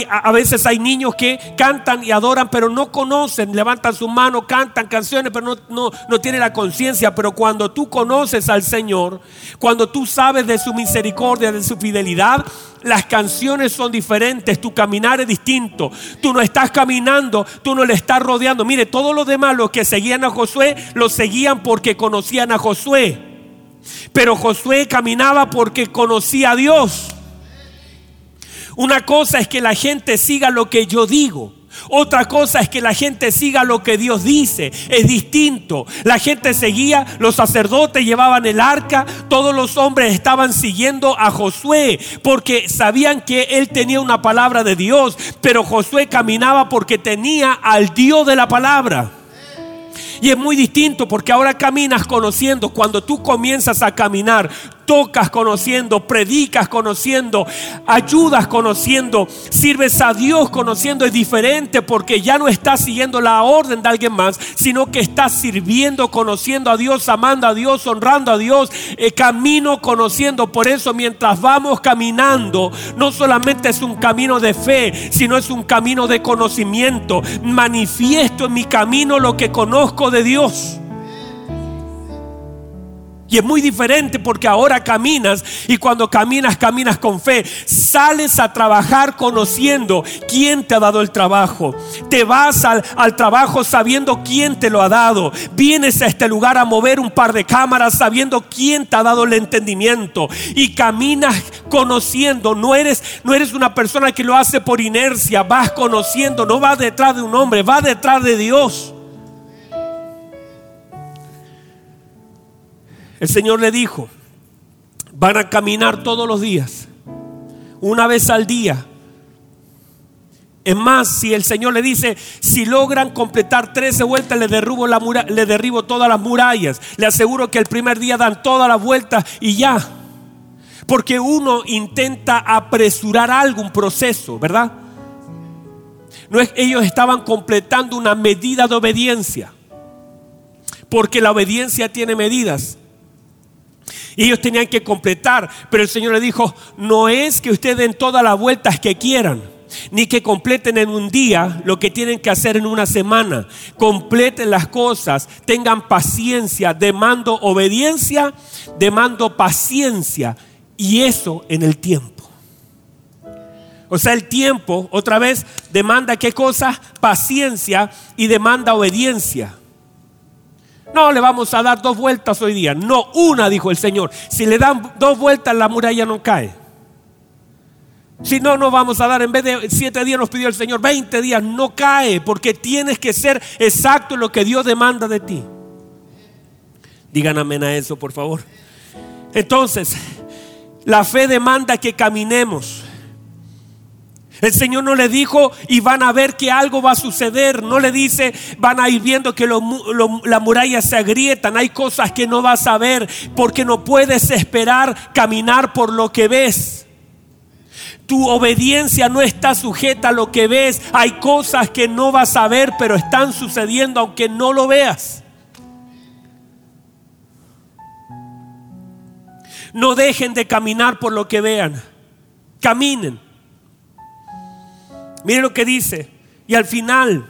A, veces hay niños que cantan y adoran, pero no conocen, levantan su mano, cantan canciones, pero no, no, no tienen la conciencia. Pero cuando tú conoces al Señor, cuando tú sabes de su misericordia, de su fidelidad, las canciones son diferentes, tu caminar es distinto. Tú no estás caminando, tú no le estás rodeando. Mire, todos los demás, los que seguían a Josué, lo seguían porque conocían a Josué. Pero Josué caminaba porque conocía a Dios. Una cosa es que la gente siga lo que yo digo. Otra cosa es que la gente siga lo que Dios dice. Es distinto. La gente seguía, los sacerdotes llevaban el arca, todos los hombres estaban siguiendo a Josué porque sabían que él tenía una palabra de Dios. Pero Josué caminaba porque tenía al Dios de la palabra. Y es muy distinto porque ahora caminas conociendo. Cuando tú comienzas a caminar, tocas conociendo, predicas conociendo, ayudas conociendo, sirves a Dios conociendo. Es diferente porque ya no estás siguiendo la orden de alguien más, sino que estás sirviendo, conociendo a Dios, amando a Dios, honrando a Dios. Eh, camino conociendo. Por eso mientras vamos caminando, no solamente es un camino de fe, sino es un camino de conocimiento. Manifiesto en mi camino lo que conozco de Dios. Y es muy diferente porque ahora caminas y cuando caminas, caminas con fe. Sales a trabajar conociendo quién te ha dado el trabajo. Te vas al, trabajo sabiendo quién te lo ha dado. Vienes a este lugar a mover un par de cámaras sabiendo quién te ha dado el entendimiento. Y caminas conociendo. No eres, no eres una persona que lo hace por inercia. Vas conociendo. No vas detrás de un hombre, vas detrás de Dios. El Señor le dijo, van a caminar todos los días, una vez al día. Es más, si el Señor le dice, si logran completar 13 vueltas, le, derrubo la le derribo todas las murallas. Le aseguro que el primer día dan todas las vueltas y ya. Porque uno intenta apresurar algo, un proceso, ¿verdad? No es, ellos estaban completando una medida de obediencia. Porque la obediencia tiene medidas. Y ellos tenían que completar, pero el Señor le dijo, no es que ustedes den todas las vueltas que quieran, ni que completen en un día lo que tienen que hacer en una semana. Completen las cosas, tengan paciencia, demando obediencia, demando paciencia, y eso en el tiempo. O sea, el tiempo, otra vez, demanda qué cosa? Paciencia y demanda obediencia. No le vamos a dar dos vueltas hoy día. No, una, dijo el Señor. Si le dan dos vueltas, la muralla no cae. Si no, no vamos a dar, en vez de siete días nos pidió el Señor, veinte días, no cae, porque tienes que ser exacto en lo que Dios demanda de ti. Digan amén a eso, por favor. Entonces, la fe demanda que caminemos. El Señor no le dijo y van a ver que algo va a suceder. No le dice van a ir viendo que las murallas se agrietan. Hay cosas que no vas a ver porque no puedes esperar caminar por lo que ves. Tu obediencia no está sujeta a lo que ves. Hay cosas que no vas a ver pero están sucediendo aunque no lo veas. No dejen de caminar por lo que vean. Caminen. Miren lo que dice. Y al final,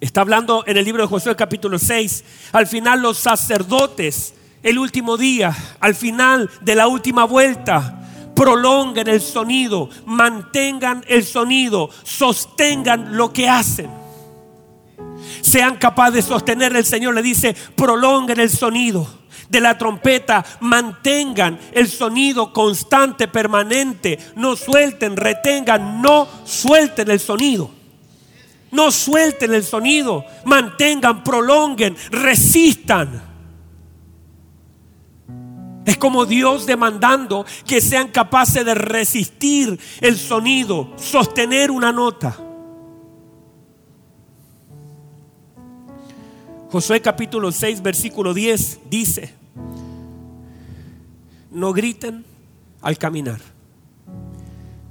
está hablando en el libro de Josué capítulo 6, al final los sacerdotes, el último día, al final de la última vuelta, prolonguen el sonido, mantengan el sonido, sostengan lo que hacen. Sean capaces de sostener, el Señor le dice, prolonguen el sonido de la trompeta mantengan el sonido constante, permanente. No suelten, retengan, no suelten el sonido. No suelten el sonido, mantengan, prolonguen, resistan. Es como Dios demandando que sean capaces de resistir el sonido, sostener una nota. Josué capítulo 6, versículo 10 dice, no griten al caminar.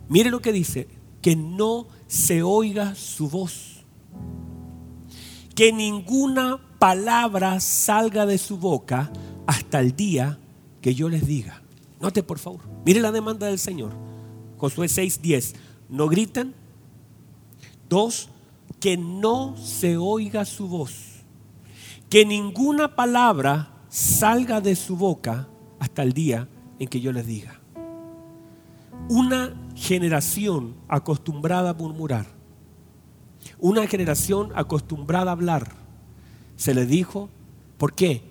Mire lo que dice, que no se oiga su voz. Que ninguna palabra salga de su boca hasta el día que yo les diga. Note por favor, mire la demanda del Señor. Josué 6:10. No griten. Dos, que no se oiga su voz. Que ninguna palabra salga de su boca hasta el día en que yo les diga. Una generación acostumbrada a murmurar, una generación acostumbrada a hablar, se le dijo, ¿por qué?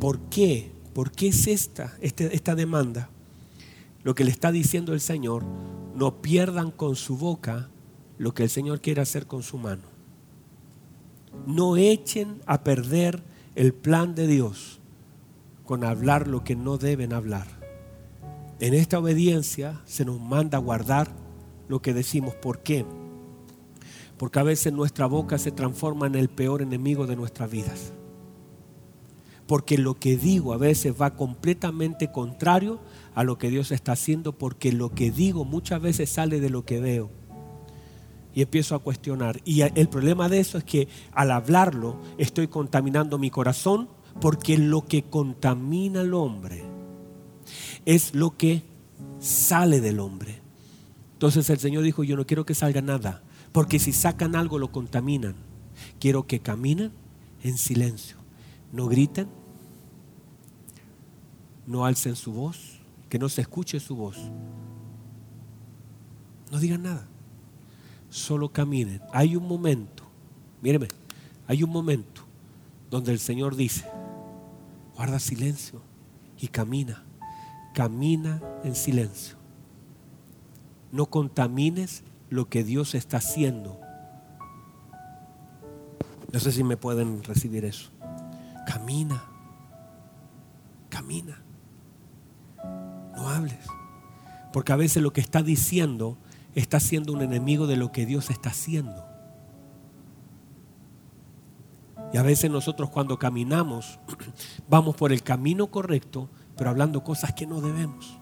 ¿Por qué? ¿Por qué es esta, este, esta demanda? Lo que le está diciendo el Señor, no pierdan con su boca lo que el Señor quiere hacer con su mano. No echen a perder el plan de Dios con hablar lo que no deben hablar. En esta obediencia se nos manda a guardar lo que decimos. ¿Por qué? Porque a veces nuestra boca se transforma en el peor enemigo de nuestras vidas. Porque lo que digo a veces va completamente contrario a lo que Dios está haciendo, porque lo que digo muchas veces sale de lo que veo. Y empiezo a cuestionar. Y el problema de eso es que al hablarlo estoy contaminando mi corazón porque lo que contamina al hombre es lo que sale del hombre. Entonces el Señor dijo, yo no quiero que salga nada, porque si sacan algo lo contaminan. Quiero que caminen en silencio, no griten, no alcen su voz, que no se escuche su voz. No digan nada, solo caminen. Hay un momento, míreme, hay un momento donde el Señor dice, guarda silencio y camina. Camina en silencio. No contamines lo que Dios está haciendo. No sé si me pueden recibir eso. Camina. Camina. No hables. Porque a veces lo que está diciendo está siendo un enemigo de lo que Dios está haciendo. Y a veces nosotros cuando caminamos vamos por el camino correcto, pero hablando cosas que no debemos.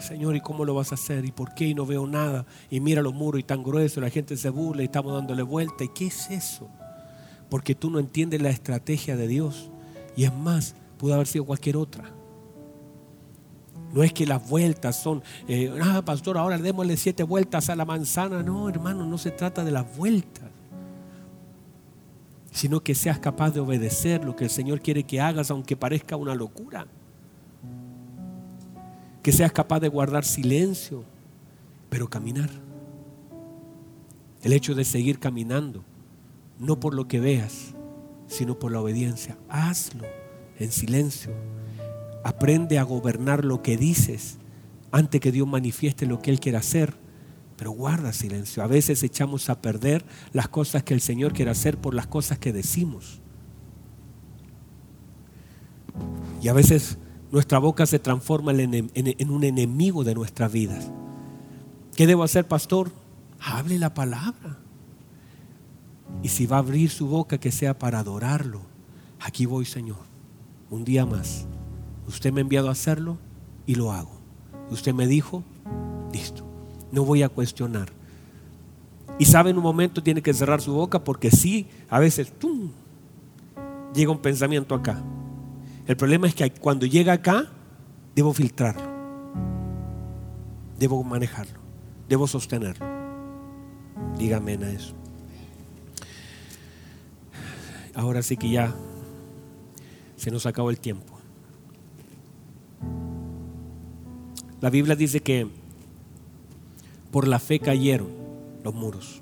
Señor, ¿y cómo lo vas a hacer? ¿Y por qué? Y no veo nada. Y mira los muros y tan gruesos, la gente se burla y estamos dándole vuelta. ¿Y qué es eso? Porque tú no entiendes la estrategia de Dios. Y es más, pudo haber sido cualquier otra. No es que las vueltas son, eh, ah, pastor, ahora démosle siete vueltas a la manzana. No, hermano, no se trata de las vueltas. Sino que seas capaz de obedecer lo que el Señor quiere que hagas, aunque parezca una locura. Que seas capaz de guardar silencio, pero caminar. El hecho de seguir caminando, no por lo que veas, sino por la obediencia. Hazlo en silencio Aprende a gobernar lo que dices antes que Dios manifieste lo que Él quiere hacer. Pero guarda silencio. A veces echamos a perder las cosas que el Señor quiere hacer por las cosas que decimos. Y a veces nuestra boca se transforma en, un enemigo de nuestras vidas. ¿Qué debo hacer, pastor? Hable la palabra. Y si va a abrir su boca, que sea para adorarlo. Aquí voy, Señor. Un día más. Usted me ha enviado a hacerlo y lo hago. Usted me dijo, listo. No voy a cuestionar. Y sabe, en un momento tiene que cerrar su boca porque sí, a veces ¡tum! llega un pensamiento acá. El problema es que cuando llega acá, debo filtrarlo. Debo manejarlo. Debo sostenerlo. Dígame a eso. Ahora sí que ya se nos acabó el tiempo. La Biblia dice que por la fe cayeron los muros.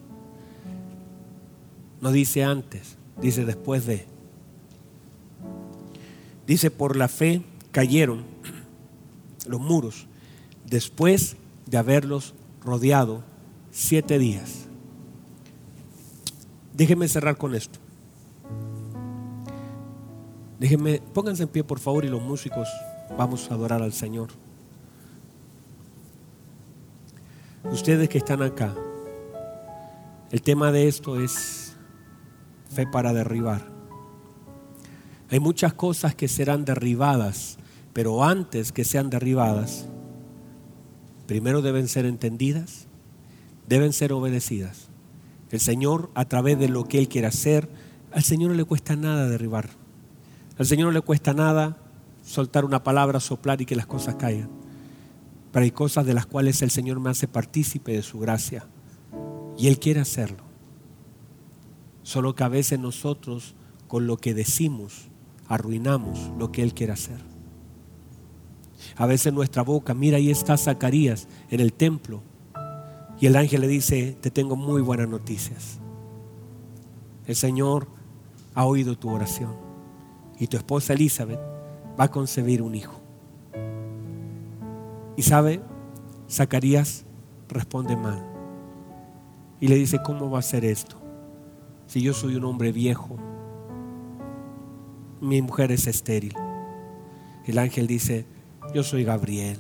No dice antes, dice después de. Dice, por la fe cayeron los muros después de haberlos rodeado siete días. Déjenme cerrar con esto. Déjenme, pónganse en pie por favor y los músicos vamos a adorar al Señor. Ustedes que están acá, el tema de esto es fe para derribar. Hay muchas cosas que serán derribadas, pero antes que sean derribadas, primero deben ser entendidas, deben ser obedecidas. El Señor, a través de lo que Él quiere hacer, al Señor no le cuesta nada derribar. Al Señor no le cuesta nada soltar una palabra, soplar y que las cosas caigan. Pero hay cosas de las cuales el Señor me hace partícipe de su gracia. Y Él quiere hacerlo. Solo que a veces nosotros, con lo que decimos, arruinamos lo que Él quiere hacer. A veces nuestra boca, mira, ahí está Zacarías en el templo. Y el ángel le dice, te tengo muy buenas noticias. El Señor ha oído tu oración. Y tu esposa Elizabeth va a concebir un hijo. Y sabe, Zacarías responde mal. Y le dice, ¿cómo va a ser esto? Si yo soy un hombre viejo, mi mujer es estéril. El ángel dice, yo soy Gabriel,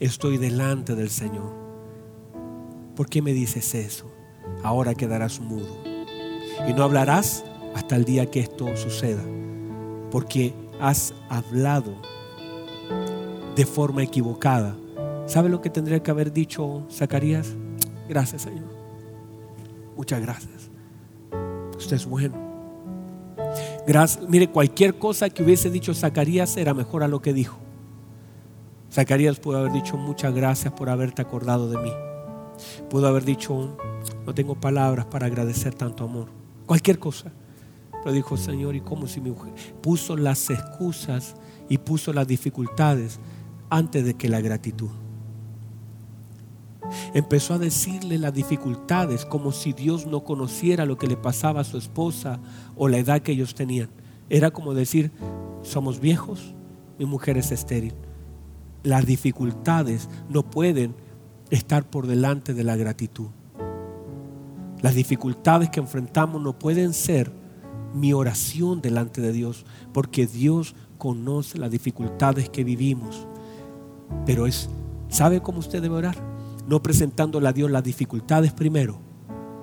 estoy delante del Señor. ¿Por qué me dices eso? Ahora quedarás mudo y no hablarás hasta el día que esto suceda, porque has hablado de forma equivocada. ¿Sabe lo que tendría que haber dicho Zacarías? Gracias, Señor. Muchas gracias. Usted es bueno mire, cualquier cosa que hubiese dicho Zacarías era mejor a lo que dijo. Zacarías pudo haber dicho muchas gracias por haberte acordado de mí. Pudo haber dicho, no tengo palabras para agradecer tanto amor. Cualquier cosa. Pero dijo, Señor, ¿y cómo si mi mujer puso las excusas y puso las dificultades antes de que la gratitud? Empezó a decirle las dificultades como si Dios no conociera lo que le pasaba a su esposa o la edad que ellos tenían. Era como decir, somos viejos, mi mujer es estéril. Las dificultades no pueden estar por delante de la gratitud. Las dificultades que enfrentamos no pueden ser mi oración delante de Dios, porque Dios conoce las dificultades que vivimos. Pero es, ¿sabe cómo usted debe orar? no presentándole a Dios las dificultades primero,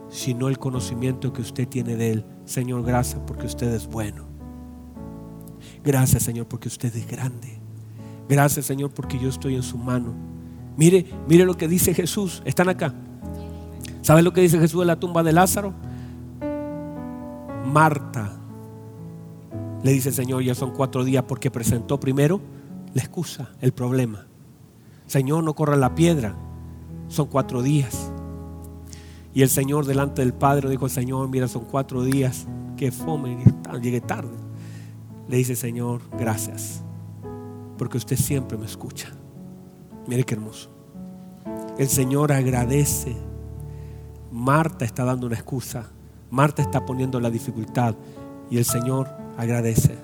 sino el conocimiento que usted tiene de Él. Señor, gracias porque usted es bueno. Gracias, Señor, porque usted es grande. Gracias, Señor, porque yo estoy en su mano. Mire, mire lo que dice Jesús. Están acá. ¿Sabe lo que dice Jesús en la tumba de Lázaro? Marta le dice, Señor, ya son cuatro días porque presentó primero la excusa, el problema. Señor, no corra la piedra son cuatro días. Y el Señor delante del Padre dijo, Señor, mira, son cuatro días, que fome, llegué tarde. Le dice, Señor, gracias, porque usted siempre me escucha. Mire qué hermoso. El Señor agradece. Marta está dando una excusa. Marta está poniendo la dificultad y el Señor agradece.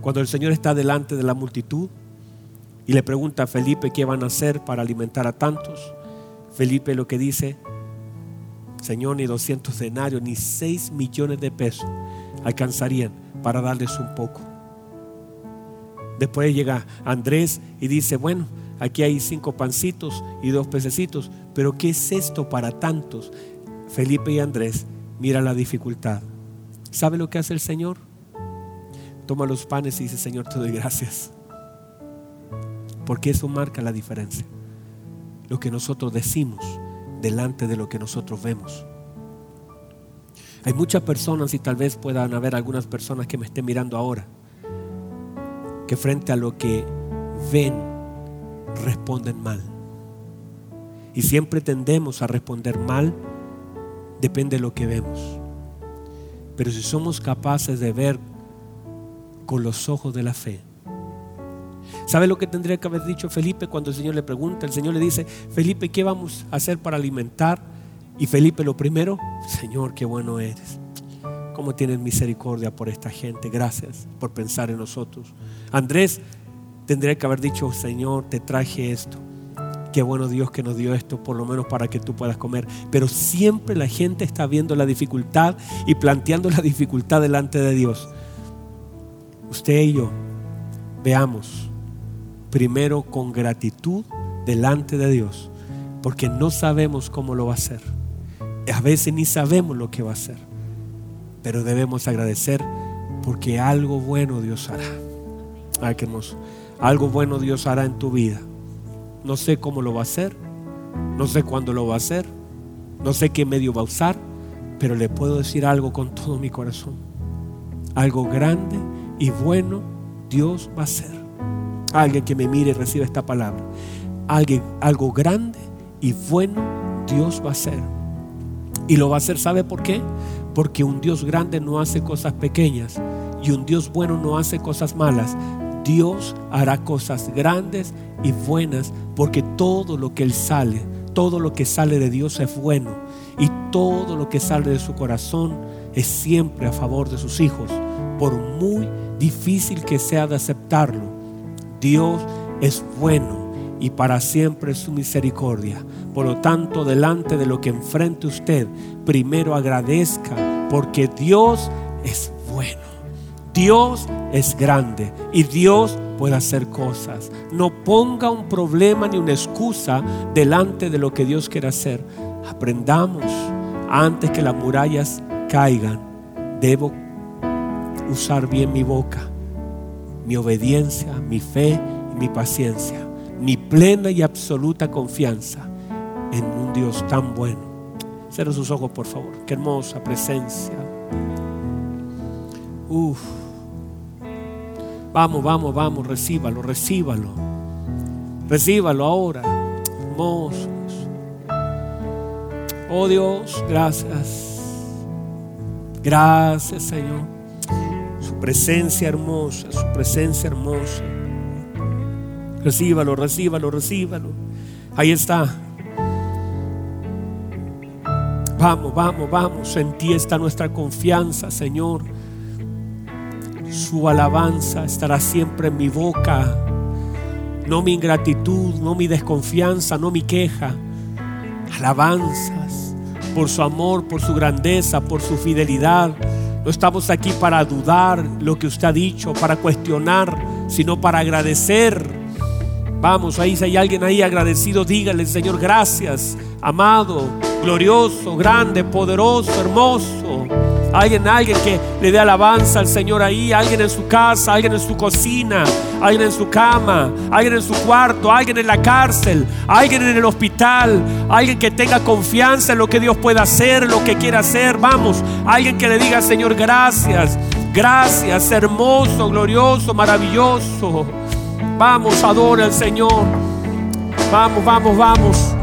Cuando el Señor está delante de la multitud, y le pregunta a Felipe qué van a hacer para alimentar a tantos. Felipe lo que dice, Señor, ni 200 denarios, ni 6 millones de pesos alcanzarían para darles un poco. Después llega Andrés y dice, bueno, aquí hay cinco pancitos y dos pececitos, pero ¿qué es esto para tantos? Felipe y Andrés, mira la dificultad. ¿Sabe lo que hace el Señor? Toma los panes y dice, Señor, te doy gracias. Porque eso marca la diferencia. Lo que nosotros decimos delante de lo que nosotros vemos. Hay muchas personas y tal vez puedan haber algunas personas que me estén mirando ahora, que frente a lo que ven responden mal. Y siempre tendemos a responder mal, depende de lo que vemos. Pero si somos capaces de ver con los ojos de la fe, ¿Sabe lo que tendría que haber dicho Felipe cuando el Señor le pregunta? El Señor le dice, Felipe, ¿qué vamos a hacer para alimentar? Y Felipe lo primero, Señor, qué bueno eres. ¿Cómo tienes misericordia por esta gente? Gracias por pensar en nosotros. Andrés tendría que haber dicho, Señor, te traje esto. Qué bueno Dios que nos dio esto, por lo menos para que tú puedas comer. Pero siempre la gente está viendo la dificultad y planteando la dificultad delante de Dios. Usted y yo, veamos primero con gratitud delante de Dios, porque no sabemos cómo lo va a hacer. A veces ni sabemos lo que va a hacer, pero debemos agradecer porque algo bueno Dios hará. Ay, qué hermoso. Algo bueno Dios hará en tu vida. No sé cómo lo va a hacer, no sé cuándo lo va a hacer, no sé qué medio va a usar, pero le puedo decir algo con todo mi corazón. Algo grande y bueno Dios va a hacer. Alguien que me mire y reciba esta palabra. Alguien, algo grande y bueno Dios va a hacer. Y lo va a hacer, ¿sabe por qué? Porque un Dios grande no hace cosas pequeñas y un Dios bueno no hace cosas malas. Dios hará cosas grandes y buenas porque todo lo que Él sale, todo lo que sale de Dios es bueno y todo lo que sale de su corazón es siempre a favor de sus hijos, por muy difícil que sea de aceptarlo Dios es bueno y para siempre es su misericordia. Por lo tanto, delante de lo que enfrente usted, primero agradezca porque Dios es bueno. Dios es grande y Dios puede hacer cosas. No ponga un problema ni una excusa delante de lo que Dios quiere hacer. Aprendamos antes que las murallas caigan. Debo usar bien mi boca mi obediencia, mi fe y mi paciencia, mi plena y absoluta confianza en un Dios tan bueno. Cierra sus ojos, por favor. Qué hermosa presencia. Uf. Vamos, vamos, vamos, recíbalo, recíbalo. Recíbalo ahora. Hermoso. Oh Dios, gracias. Gracias, Señor presencia hermosa, su presencia hermosa. Recíbalo, recíbalo, recíbalo. Ahí está. Vamos, vamos, vamos. En ti está nuestra confianza, Señor. Su alabanza estará siempre en mi boca. No mi ingratitud, no mi desconfianza, no mi queja. Alabanzas por su amor, por su grandeza, por su fidelidad no estamos aquí para dudar lo que usted ha dicho, para cuestionar, sino para agradecer. Vamos, ahí si hay alguien ahí agradecido, dígale, Señor, gracias, amado, glorioso, grande, poderoso, hermoso. Alguien, alguien que le dé alabanza al Señor ahí, alguien en su casa, alguien en su cocina, alguien en su cama, alguien en su cuarto, alguien en la cárcel, alguien en el hospital, alguien que tenga confianza en lo que Dios puede hacer, lo que quiere hacer. Vamos, alguien que le diga, Señor, gracias, gracias, hermoso, glorioso, maravilloso. Vamos, adora al Señor. Vamos, vamos, vamos.